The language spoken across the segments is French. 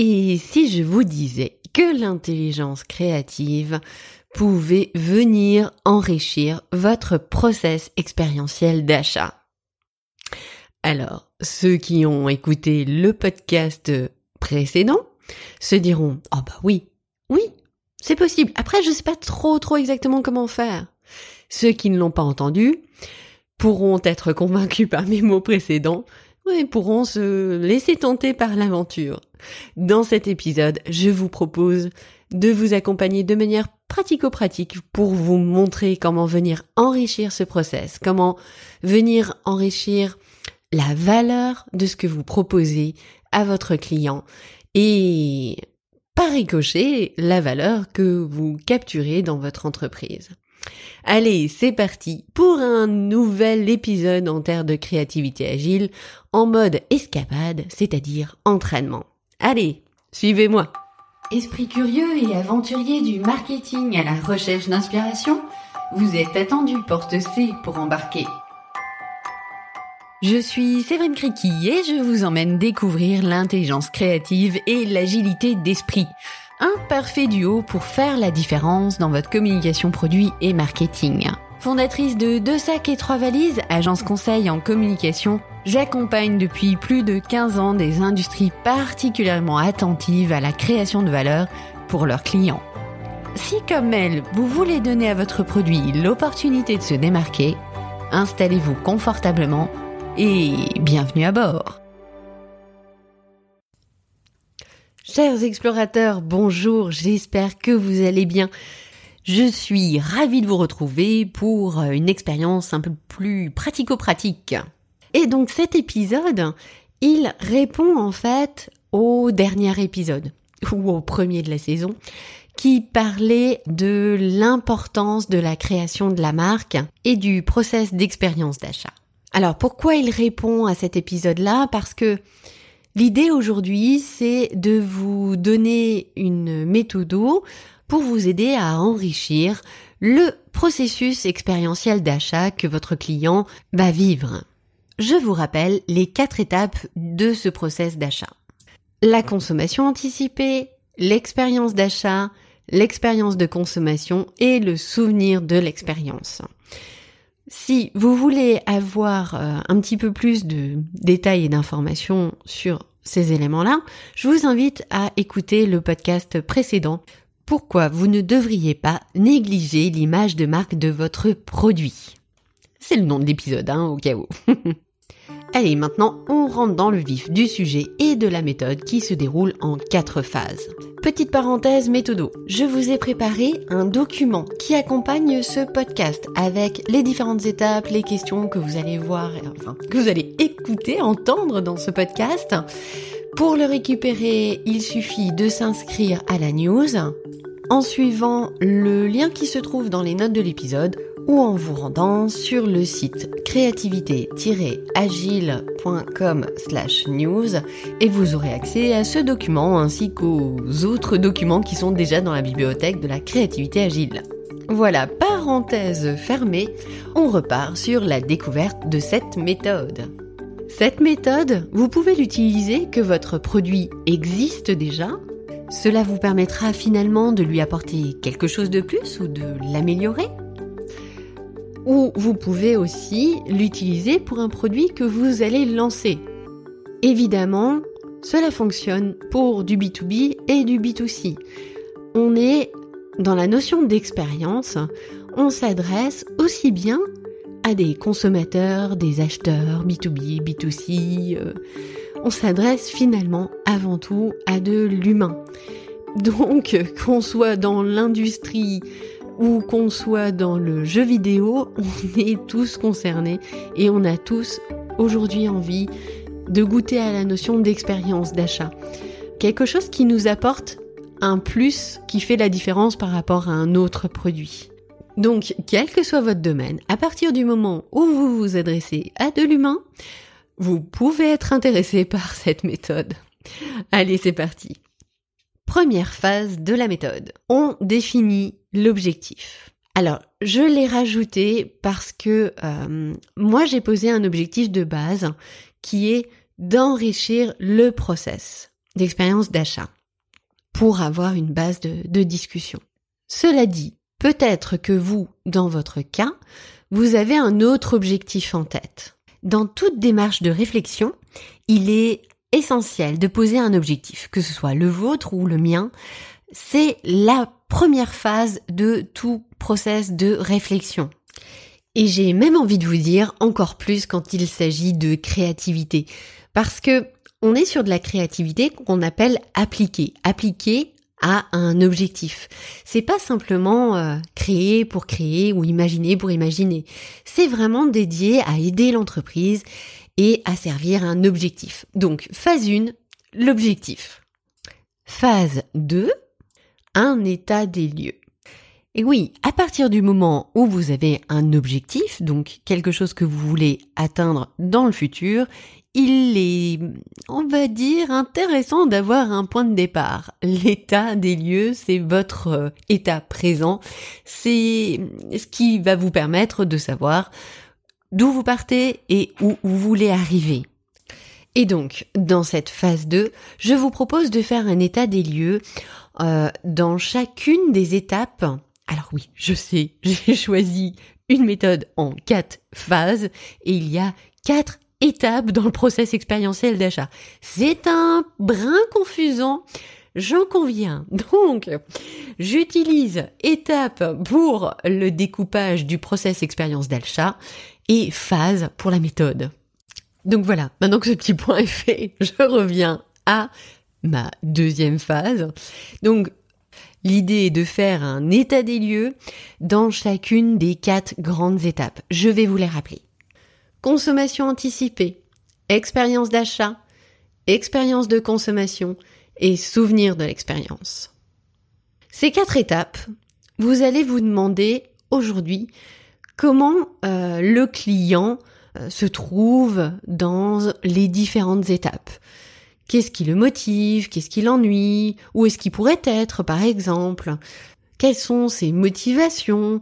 Et si je vous disais que l'intelligence créative pouvait venir enrichir votre process expérientiel d'achat? Alors, ceux qui ont écouté le podcast précédent se diront "Oh bah oui, oui, c'est possible. Après, je sais pas trop trop exactement comment faire." Ceux qui ne l'ont pas entendu pourront être convaincus par mes mots précédents et pourront se laisser tenter par l'aventure. Dans cet épisode, je vous propose de vous accompagner de manière pratico-pratique pour vous montrer comment venir enrichir ce process, comment venir enrichir la valeur de ce que vous proposez à votre client et par ricochet la valeur que vous capturez dans votre entreprise. Allez, c'est parti pour un nouvel épisode en terre de créativité agile en mode escapade, c'est-à-dire entraînement. Allez, suivez-moi. Esprit curieux et aventurier du marketing à la recherche d'inspiration, vous êtes attendu porte C pour embarquer. Je suis Séverine Criqui et je vous emmène découvrir l'intelligence créative et l'agilité d'esprit un parfait duo pour faire la différence dans votre communication produit et marketing. Fondatrice de Deux sacs et trois valises, agence conseil en communication, j'accompagne depuis plus de 15 ans des industries particulièrement attentives à la création de valeur pour leurs clients. Si comme elle, vous voulez donner à votre produit l'opportunité de se démarquer, installez-vous confortablement et bienvenue à bord. Chers explorateurs, bonjour, j'espère que vous allez bien. Je suis ravie de vous retrouver pour une expérience un peu plus pratico-pratique. Et donc cet épisode, il répond en fait au dernier épisode, ou au premier de la saison, qui parlait de l'importance de la création de la marque et du process d'expérience d'achat. Alors pourquoi il répond à cet épisode-là? Parce que L'idée aujourd'hui, c'est de vous donner une méthode pour vous aider à enrichir le processus expérientiel d'achat que votre client va vivre. Je vous rappelle les quatre étapes de ce process d'achat. La consommation anticipée, l'expérience d'achat, l'expérience de consommation et le souvenir de l'expérience. Si vous voulez avoir euh, un petit peu plus de détails et d'informations sur ces éléments-là, je vous invite à écouter le podcast précédent. Pourquoi vous ne devriez pas négliger l'image de marque de votre produit? C'est le nom de l'épisode, hein, au cas où. Allez, maintenant, on rentre dans le vif du sujet et de la méthode qui se déroule en quatre phases. Petite parenthèse méthodo. Je vous ai préparé un document qui accompagne ce podcast avec les différentes étapes, les questions que vous allez voir, enfin, que vous allez écouter, entendre dans ce podcast. Pour le récupérer, il suffit de s'inscrire à la news en suivant le lien qui se trouve dans les notes de l'épisode ou en vous rendant sur le site créativité-agile.com news et vous aurez accès à ce document ainsi qu'aux autres documents qui sont déjà dans la bibliothèque de la créativité agile. Voilà, parenthèse fermée, on repart sur la découverte de cette méthode. Cette méthode, vous pouvez l'utiliser que votre produit existe déjà. Cela vous permettra finalement de lui apporter quelque chose de plus ou de l'améliorer ou vous pouvez aussi l'utiliser pour un produit que vous allez lancer. Évidemment, cela fonctionne pour du B2B et du B2C. On est dans la notion d'expérience, on s'adresse aussi bien à des consommateurs, des acheteurs B2B, B2C. Euh, on s'adresse finalement avant tout à de l'humain. Donc qu'on soit dans l'industrie ou qu'on soit dans le jeu vidéo, on est tous concernés et on a tous aujourd'hui envie de goûter à la notion d'expérience d'achat. Quelque chose qui nous apporte un plus qui fait la différence par rapport à un autre produit. Donc, quel que soit votre domaine, à partir du moment où vous vous adressez à de l'humain, vous pouvez être intéressé par cette méthode. Allez, c'est parti. Première phase de la méthode. On définit l'objectif. Alors, je l'ai rajouté parce que euh, moi j'ai posé un objectif de base qui est d'enrichir le process. d'expérience d'achat pour avoir une base de, de discussion. Cela dit, peut-être que vous, dans votre cas, vous avez un autre objectif en tête. Dans toute démarche de réflexion, il est essentiel de poser un objectif, que ce soit le vôtre ou le mien. C'est la première phase de tout process de réflexion. Et j'ai même envie de vous dire encore plus quand il s'agit de créativité. Parce que on est sur de la créativité qu'on appelle appliquer. Appliquer à un objectif. C'est pas simplement euh, créer pour créer ou imaginer pour imaginer. C'est vraiment dédié à aider l'entreprise et à servir un objectif. Donc, phase 1, l'objectif. Phase 2, un état des lieux. Et oui, à partir du moment où vous avez un objectif, donc quelque chose que vous voulez atteindre dans le futur, il est, on va dire, intéressant d'avoir un point de départ. L'état des lieux, c'est votre euh, état présent. C'est ce qui va vous permettre de savoir d'où vous partez et où vous voulez arriver. Et donc, dans cette phase 2, je vous propose de faire un état des lieux euh, dans chacune des étapes. Alors oui, je sais, j'ai choisi une méthode en quatre phases et il y a quatre étapes dans le process expérientiel d'achat. C'est un brin confusant, j'en conviens. Donc, j'utilise étape pour le découpage du process expérience d'achat et phase pour la méthode. Donc voilà, maintenant que ce petit point est fait, je reviens à ma deuxième phase. Donc, l'idée est de faire un état des lieux dans chacune des quatre grandes étapes. Je vais vous les rappeler. Consommation anticipée, expérience d'achat, expérience de consommation et souvenir de l'expérience. Ces quatre étapes, vous allez vous demander aujourd'hui comment euh, le client euh, se trouve dans les différentes étapes? Qu'est-ce qui le motive? Qu'est-ce qui l'ennuie? Où est-ce qu'il pourrait être, par exemple? Quelles sont ses motivations?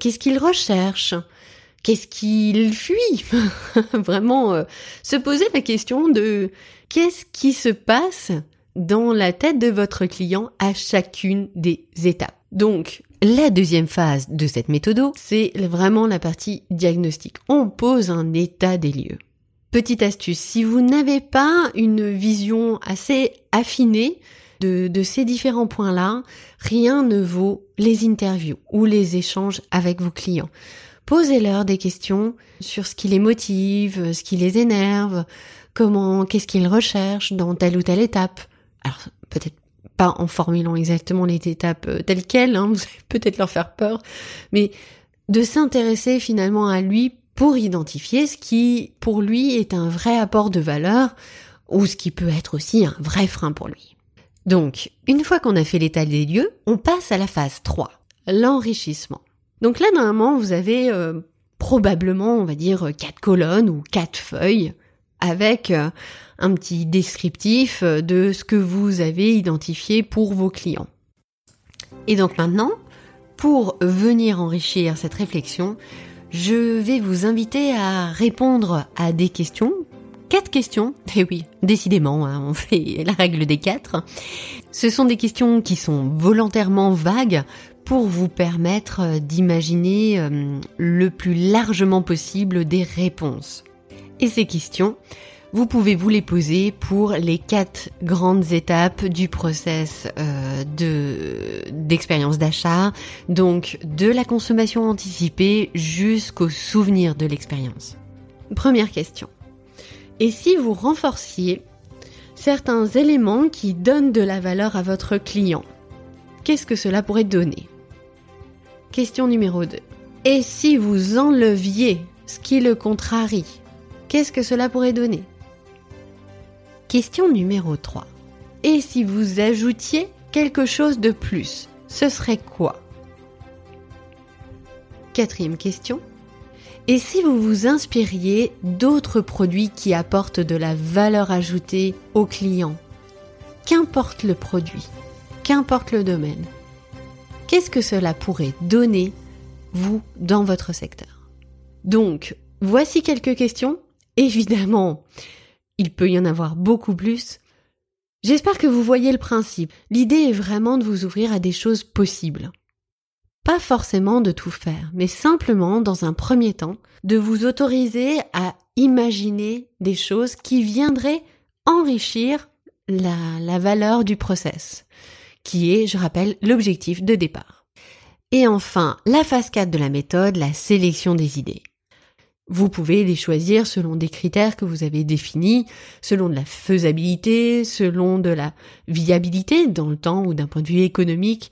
Qu'est-ce qu'il recherche? Qu'est-ce qu'il fuit? Vraiment, euh, se poser la question de qu'est-ce qui se passe dans la tête de votre client à chacune des étapes. Donc, la deuxième phase de cette méthode, c'est vraiment la partie diagnostic. On pose un état des lieux. Petite astuce, si vous n'avez pas une vision assez affinée de, de ces différents points-là, rien ne vaut les interviews ou les échanges avec vos clients. Posez-leur des questions sur ce qui les motive, ce qui les énerve, comment, qu'est-ce qu'ils recherchent dans telle ou telle étape. Alors, peut-être pas en formulant exactement les étapes euh, telles quelles, hein, vous allez peut-être leur faire peur, mais de s'intéresser finalement à lui pour identifier ce qui, pour lui, est un vrai apport de valeur ou ce qui peut être aussi un vrai frein pour lui. Donc, une fois qu'on a fait l'état des lieux, on passe à la phase 3, l'enrichissement. Donc là, normalement, vous avez euh, probablement, on va dire, quatre colonnes ou quatre feuilles avec euh, un petit descriptif euh, de ce que vous avez identifié pour vos clients. Et donc maintenant, pour venir enrichir cette réflexion, je vais vous inviter à répondre à des questions. Quatre questions. Et eh oui, décidément, hein, on fait la règle des quatre. Ce sont des questions qui sont volontairement vagues pour vous permettre d'imaginer euh, le plus largement possible des réponses. Et ces questions, vous pouvez vous les poser pour les quatre grandes étapes du process euh, de d'expérience d'achat, donc de la consommation anticipée jusqu'au souvenir de l'expérience. Première question. Et si vous renforciez certains éléments qui donnent de la valeur à votre client, qu'est-ce que cela pourrait donner? Question numéro 2. Et si vous enleviez ce qui le contrarie, qu'est-ce que cela pourrait donner? Question numéro 3. Et si vous ajoutiez quelque chose de plus, ce serait quoi? Quatrième question. Et si vous vous inspiriez d'autres produits qui apportent de la valeur ajoutée aux clients? Qu'importe le produit, qu'importe le domaine, qu'est-ce que cela pourrait donner, vous, dans votre secteur? Donc, voici quelques questions. Évidemment, il peut y en avoir beaucoup plus. J'espère que vous voyez le principe. L'idée est vraiment de vous ouvrir à des choses possibles. Pas forcément de tout faire, mais simplement, dans un premier temps, de vous autoriser à imaginer des choses qui viendraient enrichir la, valeur du process, qui est, je rappelle, l'objectif de départ. Et enfin, la phase 4 de la méthode, la sélection des idées. Vous pouvez les choisir selon des critères que vous avez définis, selon de la faisabilité, selon de la viabilité dans le temps ou d'un point de vue économique,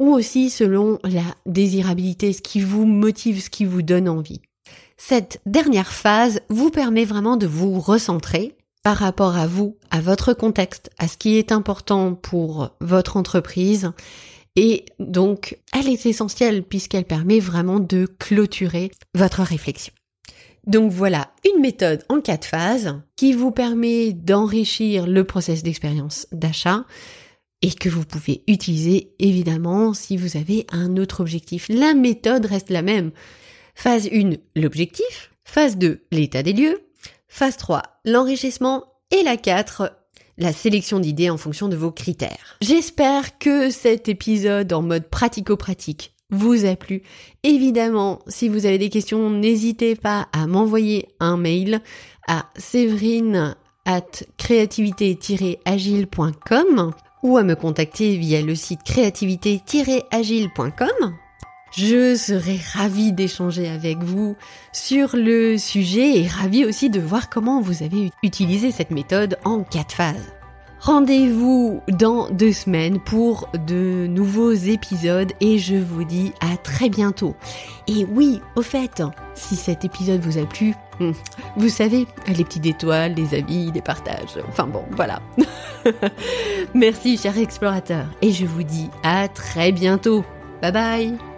ou aussi selon la désirabilité, ce qui vous motive, ce qui vous donne envie. Cette dernière phase vous permet vraiment de vous recentrer par rapport à vous, à votre contexte, à ce qui est important pour votre entreprise. Et donc, elle est essentielle puisqu'elle permet vraiment de clôturer votre réflexion. Donc voilà, une méthode en quatre phases qui vous permet d'enrichir le process d'expérience d'achat et que vous pouvez utiliser évidemment si vous avez un autre objectif. La méthode reste la même. Phase 1, l'objectif. Phase 2, l'état des lieux. Phase 3, l'enrichissement. Et la 4, la sélection d'idées en fonction de vos critères. J'espère que cet épisode en mode pratico-pratique vous a plu. Évidemment, si vous avez des questions, n'hésitez pas à m'envoyer un mail à séverine at créativité-agile.com ou à me contacter via le site créativité-agile.com. Je serai ravie d'échanger avec vous sur le sujet et ravie aussi de voir comment vous avez utilisé cette méthode en quatre phases. Rendez-vous dans deux semaines pour de nouveaux épisodes et je vous dis à très bientôt. Et oui, au fait, si cet épisode vous a plu, hmm, vous savez, les petites étoiles, les avis, les partages, enfin bon, voilà. Merci chers explorateurs et je vous dis à très bientôt. Bye bye